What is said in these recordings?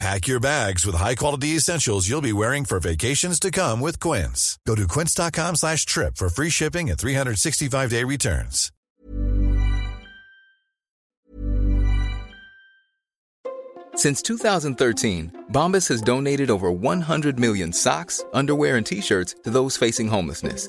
Pack your bags with high-quality essentials you'll be wearing for vacations to come with Quince. Go to quince.com slash trip for free shipping and 365-day returns. Since 2013, Bombas has donated over 100 million socks, underwear, and T-shirts to those facing homelessness.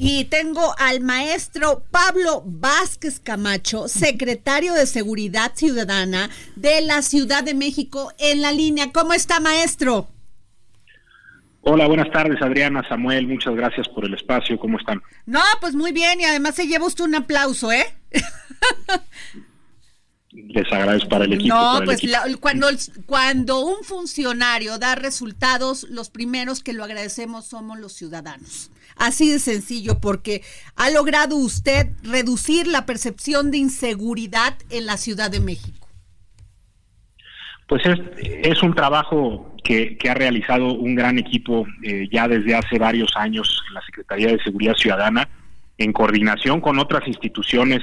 Y tengo al maestro Pablo Vázquez Camacho, secretario de Seguridad Ciudadana de la Ciudad de México, en la línea. ¿Cómo está, maestro? Hola, buenas tardes, Adriana, Samuel, muchas gracias por el espacio, ¿cómo están? No, pues muy bien, y además se lleva usted un aplauso, ¿eh? Les agradezco para el equipo. No, pues equipo. la- cuando, cuando un funcionario da resultados, los primeros que lo agradecemos somos los ciudadanos. Así de sencillo, porque ha logrado usted reducir la percepción de inseguridad en la Ciudad de México. Pues es, es un trabajo que, que ha realizado un gran equipo eh, ya desde hace varios años en la Secretaría de Seguridad Ciudadana, en coordinación con otras instituciones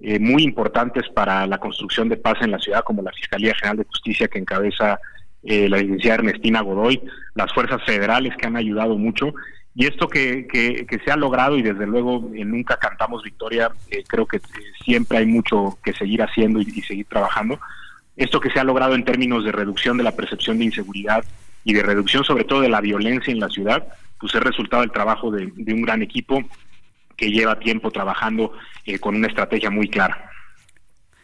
eh, muy importantes para la construcción de paz en la ciudad, como la Fiscalía General de Justicia que encabeza eh, la licenciada Ernestina Godoy, las fuerzas federales que han ayudado mucho. Y esto que, que, se ha logrado, y desde luego eh, nunca cantamos victoria, eh, creo que siempre hay mucho que seguir haciendo y, y seguir trabajando esto que se ha logrado en términos de reducción de la percepción de inseguridad y de reducción sobre todo de la violencia en la ciudad, pues es resultado del trabajo de un gran equipo que lleva tiempo trabajando eh, con una estrategia muy clara.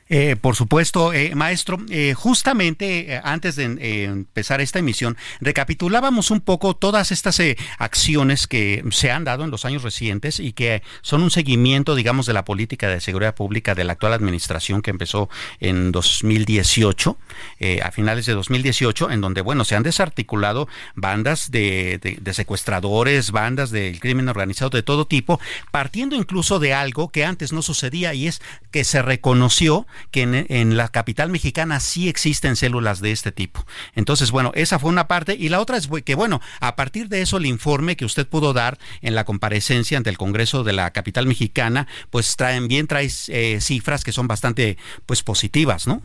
Eh, por supuesto, eh, maestro, eh, justamente eh, antes de eh, empezar esta emisión, recapitulábamos un poco todas estas eh, acciones que se han dado en los años recientes y que son un seguimiento, digamos, de la política de seguridad pública de la actual administración que empezó en 2018, eh, a finales de 2018, en donde, bueno, se han desarticulado bandas de- de secuestradores, bandas del crimen organizado de todo tipo, partiendo incluso de algo que antes no sucedía y es que se reconoció que en, la capital mexicana sí existen células de este tipo. Entonces, bueno, esa fue una parte y la otra es que, bueno, a partir de eso el informe que usted pudo dar en la comparecencia ante el Congreso de la capital mexicana, pues traen bien trae eh, cifras que son bastante, pues, positivas, ¿no?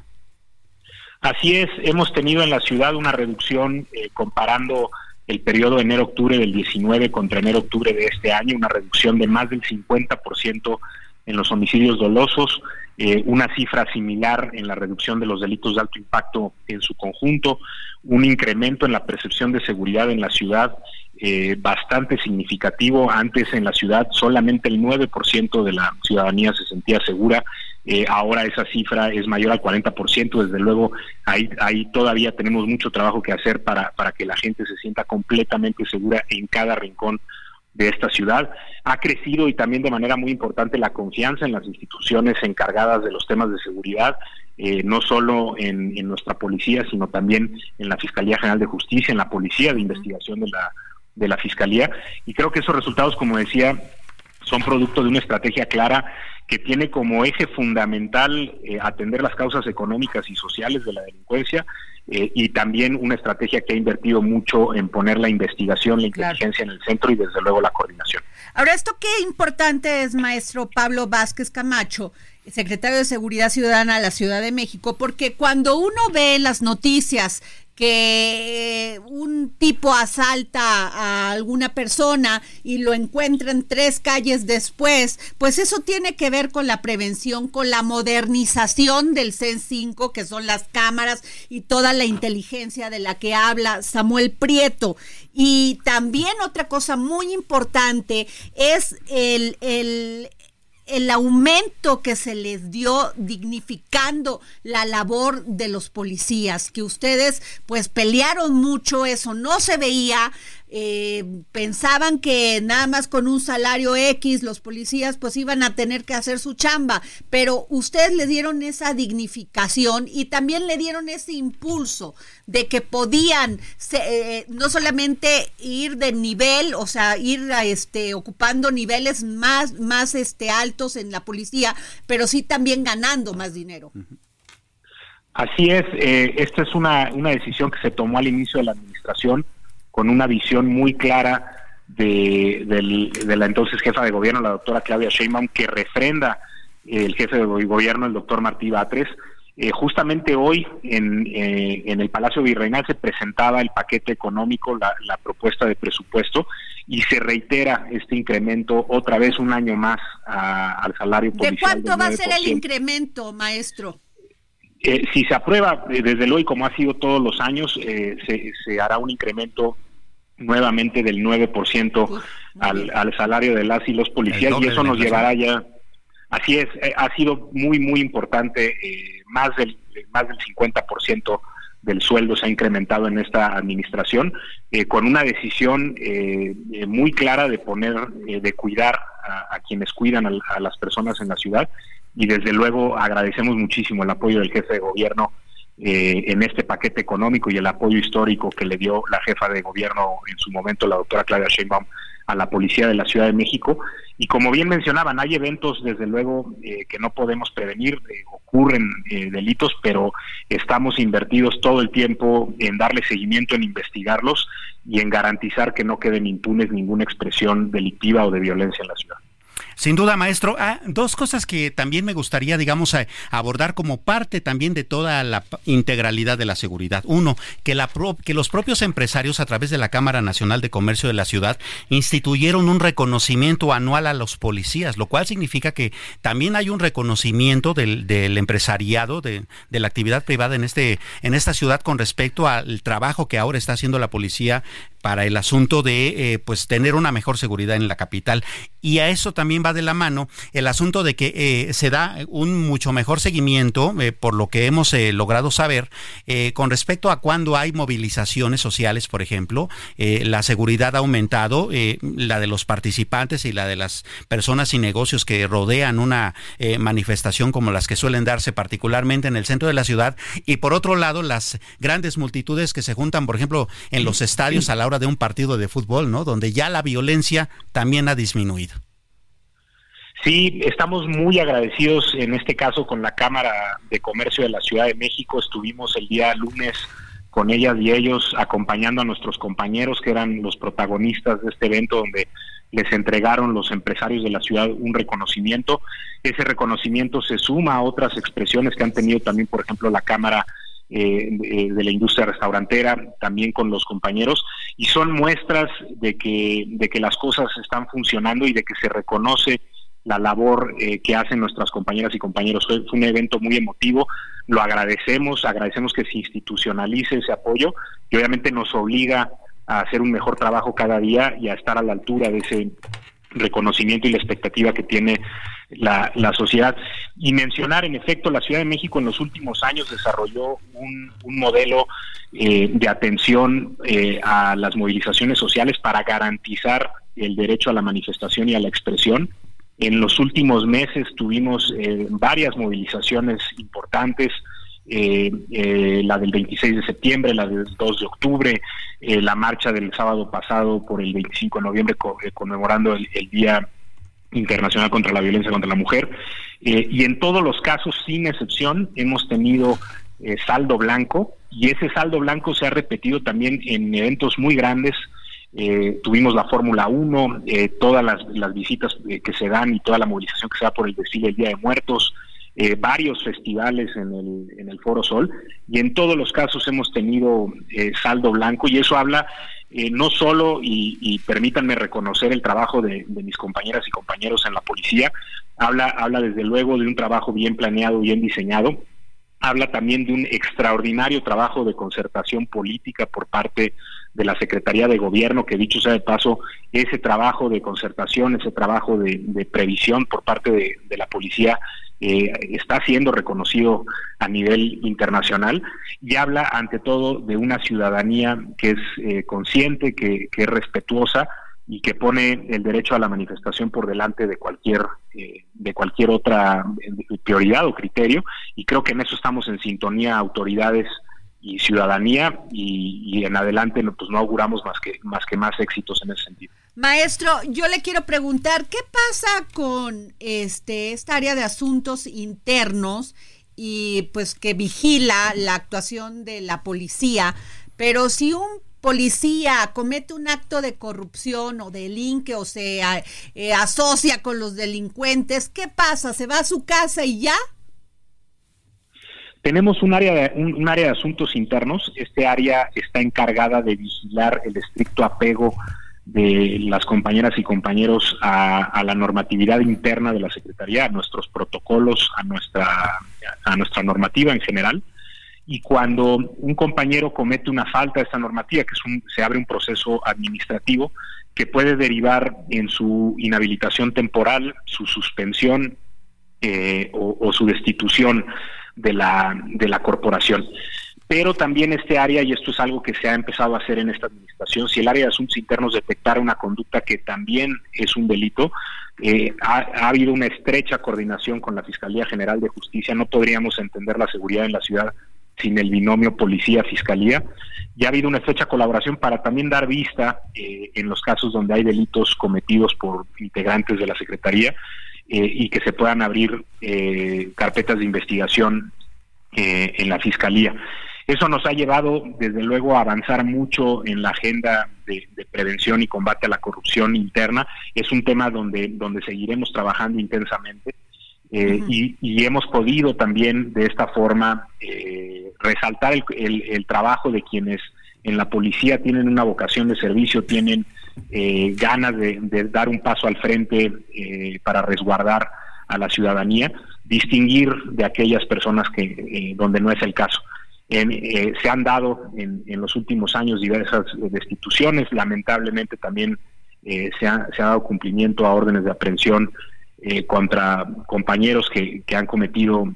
Así es, hemos tenido en la ciudad una reducción eh, comparando el periodo enero-octubre del 19 contra enero-octubre de este año, una reducción de más del 50% en los homicidios dolosos, eh, una cifra similar en la reducción de los delitos de alto impacto en su conjunto, un incremento en la percepción de seguridad en la ciudad eh, bastante significativo. Antes en la ciudad solamente el 9% de la ciudadanía se sentía segura. Eh, ahora esa cifra es mayor al 40%. Desde luego, ahí, ahí todavía tenemos mucho trabajo que hacer para, para que la gente se sienta completamente segura en cada rincón de esta ciudad. Ha crecido y también de manera muy importante la confianza en las instituciones encargadas de los temas de seguridad, eh, no solo en, en, nuestra policía, sino también en la Fiscalía General de Justicia, en la Policía de Investigación de la, de la Fiscalía. Y creo que esos resultados, como decía, son producto de una estrategia clara que tiene como eje fundamental eh, atender las causas económicas y sociales de la delincuencia eh, y también una estrategia que ha invertido mucho en poner la investigación, la inteligencia claro. en el centro y desde luego la coordinación. Ahora, esto qué importante es, maestro Pablo Vázquez Camacho, secretario de Seguridad Ciudadana de la Ciudad de México, porque cuando uno ve las noticias que un tipo asalta a alguna persona y lo encuentran tres calles después, pues eso tiene que ver con la prevención, con la modernización del CEN 5, que son las cámaras y toda la inteligencia de la que habla Samuel Prieto. Y también otra cosa muy importante es el, el el aumento que se les dio dignificando la labor de los policías, que ustedes pues pelearon mucho, eso no se veía, eh, pensaban que nada más con un salario X los policías pues iban a tener que hacer su chamba, pero ustedes le dieron esa dignificación y también le dieron ese impulso de que podían eh, no solamente ir de nivel, o sea, ir a, este ocupando niveles más más este altos en la policía, pero sí también ganando más dinero. Así es, eh, esta es una, una decisión que se tomó al inicio de la administración con una visión muy clara de, la entonces jefa de gobierno, la doctora Claudia Sheinbaum, que refrenda el jefe de gobierno, el doctor Martí Batres. Eh, justamente hoy en, eh, en el Palacio Virreinal se presentaba el paquete económico, la, propuesta de presupuesto, y se reitera este incremento otra vez un año más al salario policial. ¿De cuánto va a ser el incremento, maestro? Eh, si se aprueba, eh, desde luego, y como ha sido todos los años, eh, se, hará un incremento nuevamente del 9% al, al salario de las y los policías y eso nos llevará ya, así es, ha sido muy, muy importante, más, del, más del 50% del sueldo se ha incrementado en esta administración, con una decisión muy clara de poner, de cuidar a, quienes cuidan a, las personas en la ciudad y desde luego agradecemos muchísimo el apoyo del jefe de gobierno eh, en este paquete económico y el apoyo histórico que le dio la jefa de gobierno en su momento, la doctora Claudia Sheinbaum, a la policía de la Ciudad de México. Y como bien mencionaban, hay eventos, desde luego, eh, que no podemos prevenir, eh, ocurren delitos, pero estamos invertidos todo el tiempo en darle seguimiento, en investigarlos y en garantizar que no queden impunes ninguna expresión delictiva o de violencia en la ciudad. Sin duda, maestro. Ah, dos cosas que también me gustaría, digamos, abordar como parte también de toda la integralidad de la seguridad. Uno, que, la que los propios empresarios a través de la Cámara Nacional de Comercio de la ciudad instituyeron un reconocimiento anual a los policías, lo cual significa que también hay un reconocimiento del, empresariado, de, la actividad privada en, este, en esta ciudad con respecto al trabajo que ahora está haciendo la policía para el asunto de eh, pues tener una mejor seguridad en la capital. Y a eso también va de la mano el asunto de que eh, se da un mucho mejor seguimiento eh, por lo que hemos logrado saber con respecto a cuando hay movilizaciones sociales por ejemplo. La seguridad ha aumentado la de los participantes y la de las personas y negocios que rodean una manifestación como las que suelen darse particularmente en el centro de la ciudad. Y por otro lado las grandes multitudes que se juntan por ejemplo en los estadios a la de un partido de fútbol, ¿no? Donde ya la violencia también ha disminuido. Sí, estamos muy agradecidos en este caso con la Cámara de Comercio de la Ciudad de México. Estuvimos el día lunes con ellas y ellos acompañando a nuestros compañeros que eran los protagonistas de este evento donde les entregaron los empresarios de la ciudad un reconocimiento. Ese reconocimiento se suma a otras expresiones que han tenido también, por ejemplo, la Cámara eh, de, la industria restaurantera, también con los compañeros, y son muestras de que, de que las cosas están funcionando y de que se reconoce la labor eh, que hacen nuestras compañeras y compañeros. Fue, un evento muy emotivo, lo agradecemos, agradecemos que se institucionalice ese apoyo y obviamente nos obliga a hacer un mejor trabajo cada día y a estar a la altura de ese reconocimiento y la expectativa que tiene la, la, sociedad. Y mencionar, en efecto, la Ciudad de México en los últimos años desarrolló un, modelo eh, de atención eh, a las movilizaciones sociales para garantizar el derecho a la manifestación y a la expresión. En los últimos meses tuvimos eh, varias movilizaciones importantes, la del 26 de septiembre, la del 2 de octubre, la marcha del sábado pasado por el 25 de noviembre conmemorando el, el Día Internacional contra la Violencia contra la Mujer. Eh, y en todos los casos, sin excepción, hemos tenido eh, saldo blanco y ese saldo blanco se ha repetido también en eventos muy grandes. Eh, tuvimos la Fórmula 1, todas las, las visitas que se dan y toda la movilización que se da por el desfile del Día de Muertos, varios festivales en el, en el Foro Sol y en todos los casos hemos tenido saldo blanco y eso habla eh, no solo, y, permítanme reconocer el trabajo de, mis compañeras y compañeros en la policía, habla, habla desde luego de un trabajo bien planeado, bien diseñado, habla también de un extraordinario trabajo de concertación política por parte de la Secretaría de Gobierno, que dicho sea de paso, ese trabajo de concertación, ese trabajo de, previsión por parte de, la policía eh, está siendo reconocido a nivel internacional y habla ante todo de una ciudadanía que es eh, consciente, que, que es respetuosa y que pone el derecho a la manifestación por delante de cualquier eh, de cualquier otra eh, prioridad o criterio y creo que en eso estamos en sintonía autoridades y ciudadanía y, en adelante pues no auguramos más que más que más éxitos en ese sentido. Maestro, yo le quiero preguntar qué pasa con este esta área de asuntos internos y pues que vigila la actuación de la policía, pero si un policía comete un acto de corrupción o delinque o se eh, asocia con los delincuentes, ¿qué pasa? ¿Se va a su casa y ya? Tenemos un área, de, un, área de asuntos internos. Este área está encargada de vigilar el estricto apego de las compañeras y compañeros a, la normatividad interna de la Secretaría, a nuestros protocolos, a nuestra, a nuestra normativa en general y cuando un compañero comete una falta de esta normativa, que es un, se abre un proceso administrativo que puede derivar en su inhabilitación temporal, su suspensión eh, o, su destitución de la, de la corporación. Pero también este área, y esto es algo que se ha empezado a hacer en esta administración, si el área de asuntos internos detectara una conducta que también es un delito, eh, ha, ha, habido una estrecha coordinación con la Fiscalía General de Justicia, no podríamos entender la seguridad en la ciudad sin el binomio policía-fiscalía. Ya ha habido una estrecha colaboración para también dar vista eh, en los casos donde hay delitos cometidos por integrantes de la Secretaría eh, y que se puedan abrir carpetas de investigación en la Fiscalía. Eso nos ha llevado, desde luego, a avanzar mucho en la agenda de, prevención y combate a la corrupción interna. Es un tema donde, donde seguiremos trabajando intensamente. y, hemos podido también de esta forma resaltar el, trabajo de quienes en la policía tienen una vocación de servicio, tienen eh, ganas de, dar un paso al frente eh, para resguardar a la ciudadanía, distinguir de aquellas personas que eh, donde no es el caso. Se han dado en, los últimos años diversas destituciones, lamentablemente también se ha, se, ha, dado cumplimiento a órdenes de aprehensión contra compañeros que, que han cometido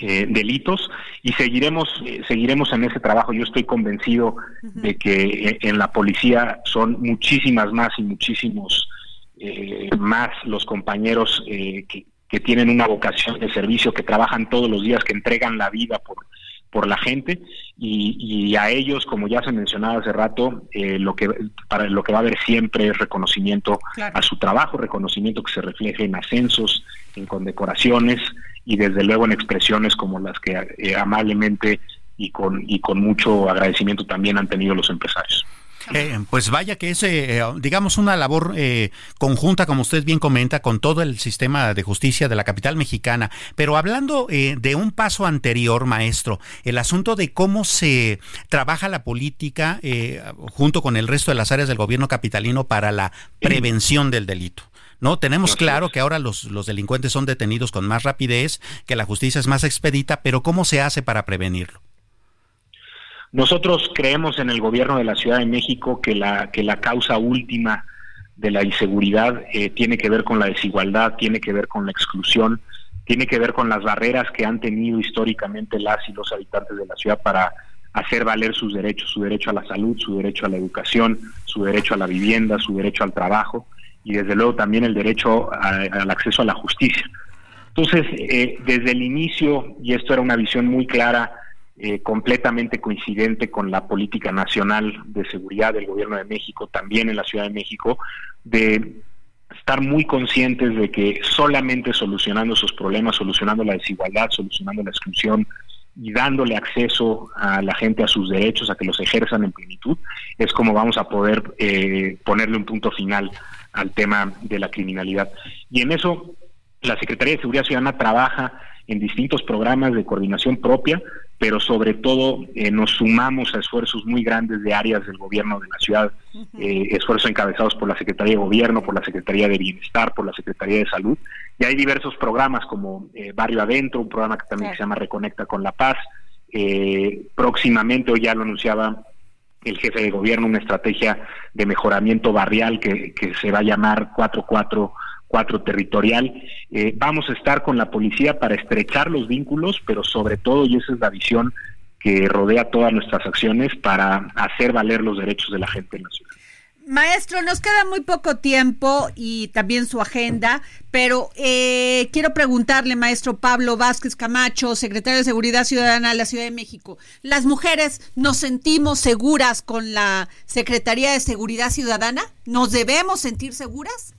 eh, delitos. Y seguiremos eh, seguiremos en ese trabajo. Yo estoy convencido de que eh, en la policía son muchísimas más y muchísimos más los compañeros que, que, tienen una vocación de servicio, que trabajan todos los días, que entregan la vida por por la gente y, a ellos, como ya se mencionaba hace rato, lo que para lo que va a haber siempre es reconocimiento a su trabajo, reconocimiento que se refleje en ascensos, en condecoraciones, y desde luego en expresiones como las que eh, amablemente y con, y con mucho agradecimiento también han tenido los empresarios. Eh, pues vaya que es, eh, digamos, una labor conjunta, como usted bien comenta, con todo el sistema de justicia de la capital mexicana. Pero hablando de un paso anterior, maestro, el asunto de cómo se trabaja la política junto con el resto de las áreas del gobierno capitalino para la prevención del delito. ¿no? Tenemos claro que ahora los, los delincuentes son detenidos con más rapidez, que la justicia es más expedita, pero ¿cómo se hace para prevenirlo? Nosotros creemos en el gobierno de la Ciudad de México que la, que la causa última de la inseguridad eh, tiene que ver con la desigualdad, tiene que ver con la exclusión, tiene que ver con las barreras que han tenido históricamente las y los habitantes de la ciudad para hacer valer sus derechos, su derecho a la salud, su derecho a la educación, su derecho a la vivienda, su derecho al trabajo y desde luego también el derecho al acceso a la justicia. Entonces, eh, desde el inicio, y esto era una visión muy clara, eh, completamente coincidente con la política nacional de seguridad del gobierno de México, también en la Ciudad de México, de estar muy conscientes de que solamente solucionando esos problemas, solucionando la desigualdad, solucionando la exclusión y dándole acceso a la gente a sus derechos, a que los ejerzan en plenitud, es como vamos a poder eh, ponerle un punto final al tema de la criminalidad. Y en eso la Secretaría de Seguridad Ciudadana trabaja en distintos programas de coordinación propia, pero sobre todo eh, nos sumamos a esfuerzos muy grandes de áreas del gobierno de la ciudad, eh, esfuerzos encabezados por la Secretaría de Gobierno, por la Secretaría de Bienestar, por la Secretaría de Salud, y hay diversos programas como eh, Barrio Adentro, un programa que también se llama Reconecta con la Paz, próximamente, hoy ya lo anunciaba el jefe de gobierno, una estrategia de mejoramiento barrial que, que se va a llamar 44 cuatro territorial. Eh, vamos a estar con la policía para estrechar los vínculos, pero sobre todo, y esa es la visión que rodea todas nuestras acciones, para hacer valer los derechos de la gente en la ciudad. Maestro, nos queda muy poco tiempo y también su agenda, pero eh, quiero preguntarle, maestro Pablo Vázquez Camacho, secretario de Seguridad Ciudadana de la Ciudad de México, ¿las mujeres nos sentimos seguras con la Secretaría de Seguridad Ciudadana? ¿Nos debemos sentir seguras?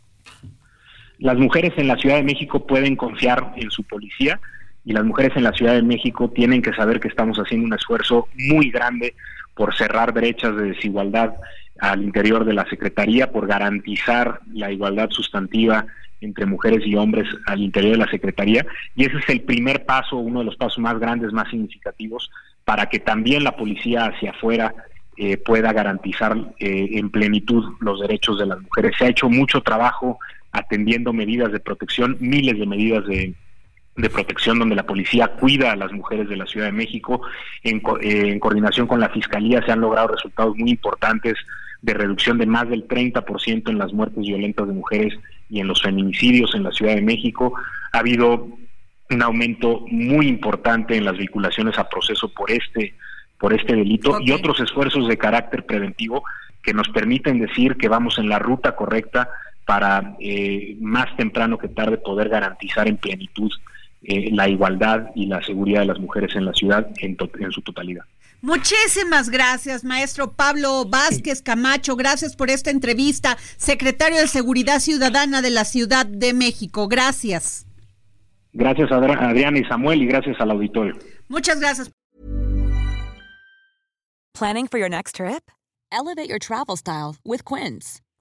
Las mujeres en la Ciudad de México pueden confiar en su policía y las mujeres en la Ciudad de México tienen que saber que estamos haciendo un esfuerzo muy grande por cerrar brechas de desigualdad al interior de la Secretaría, por garantizar la igualdad sustantiva entre mujeres y hombres al interior de la Secretaría. Y ese es el primer paso, uno de los pasos más grandes, más significativos, para que también la policía hacia afuera eh, pueda garantizar eh, en plenitud los derechos de las mujeres. Se ha hecho mucho trabajo atendiendo medidas de protección, miles de medidas de, protección donde la policía cuida a las mujeres de la Ciudad de México. En, eh, en, coordinación con la Fiscalía se han logrado resultados muy importantes de reducción de más del 30% en las muertes violentas de mujeres y en los feminicidios en la Ciudad de México. Ha habido un aumento muy importante en las vinculaciones a proceso por este por este delito y otros esfuerzos de carácter preventivo que nos permiten decir que vamos en la ruta correcta para eh, más temprano que tarde poder garantizar en plenitud eh, la igualdad y la seguridad de las mujeres en la ciudad en, en su totalidad. Muchísimas gracias, maestro Pablo Vázquez Camacho. Gracias por esta entrevista, secretario de Seguridad Ciudadana de la Ciudad de México. Gracias. Gracias a Adriana y Samuel y gracias al auditorio. Muchas gracias. Planning for your next trip? Elevate your travel style with Quince.